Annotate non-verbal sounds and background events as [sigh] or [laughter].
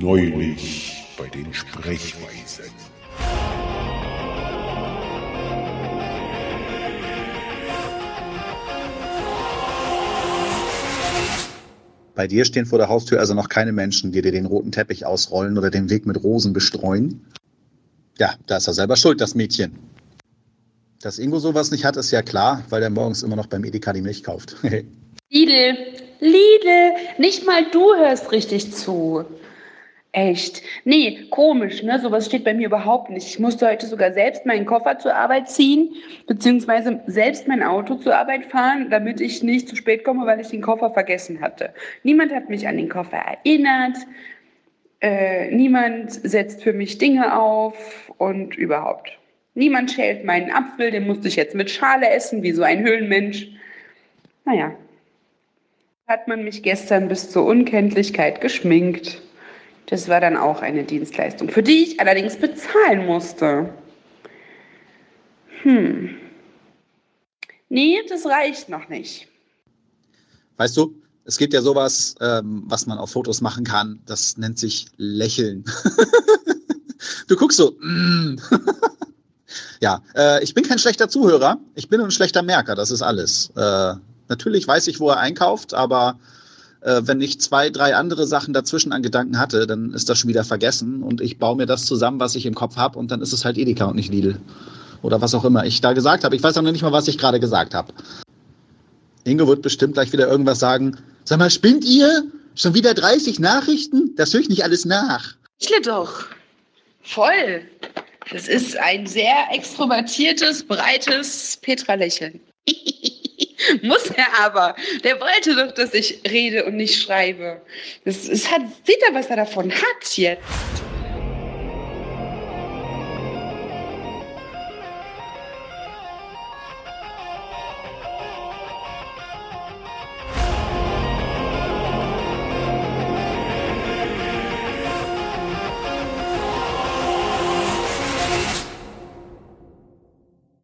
Neulich bei den Sprechweisen. Bei dir stehen vor der Haustür also noch keine Menschen, die dir den roten Teppich ausrollen oder den Weg mit Rosen bestreuen? Ja, da ist er selber schuld, das Mädchen. Dass Ingo sowas nicht hat, ist ja klar, weil er morgens immer noch beim Edeka die Milch kauft. [laughs] Lidl, Lidl, nicht mal du hörst richtig zu. Echt? Nee, komisch, ne? Sowas steht bei mir überhaupt nicht. Ich musste heute sogar selbst meinen Koffer zur Arbeit ziehen, beziehungsweise selbst mein Auto zur Arbeit fahren, damit ich nicht zu spät komme, weil ich den Koffer vergessen hatte. Niemand hat mich an den Koffer erinnert. Äh, niemand setzt für mich Dinge auf und überhaupt. Niemand schält meinen Apfel, den musste ich jetzt mit Schale essen, wie so ein Höhlenmensch. Naja, hat man mich gestern bis zur Unkenntlichkeit geschminkt. Das war dann auch eine Dienstleistung, für die ich allerdings bezahlen musste. Hm. Nee, das reicht noch nicht. Weißt du, es gibt ja sowas, ähm, was man auf Fotos machen kann, das nennt sich Lächeln. [laughs] du guckst so. Mm. [laughs] ja, äh, ich bin kein schlechter Zuhörer, ich bin ein schlechter Merker, das ist alles. Äh, natürlich weiß ich, wo er einkauft, aber äh, wenn ich zwei, drei andere Sachen dazwischen an Gedanken hatte, dann ist das schon wieder vergessen und ich baue mir das zusammen, was ich im Kopf habe und dann ist es halt Edeka und nicht Lidl. Oder was auch immer ich da gesagt habe. Ich weiß auch noch nicht mal, was ich gerade gesagt habe. Ingo wird bestimmt gleich wieder irgendwas sagen. Sag mal, spinnt ihr? Schon wieder 30 Nachrichten? Das höre ich nicht alles nach. Ich doch. Voll. Das ist ein sehr extrovertiertes, breites Petra-Lächeln. [laughs] Muss er aber. Der wollte doch, dass ich rede und nicht schreibe. Das, das hat, sieht er, was er davon hat jetzt.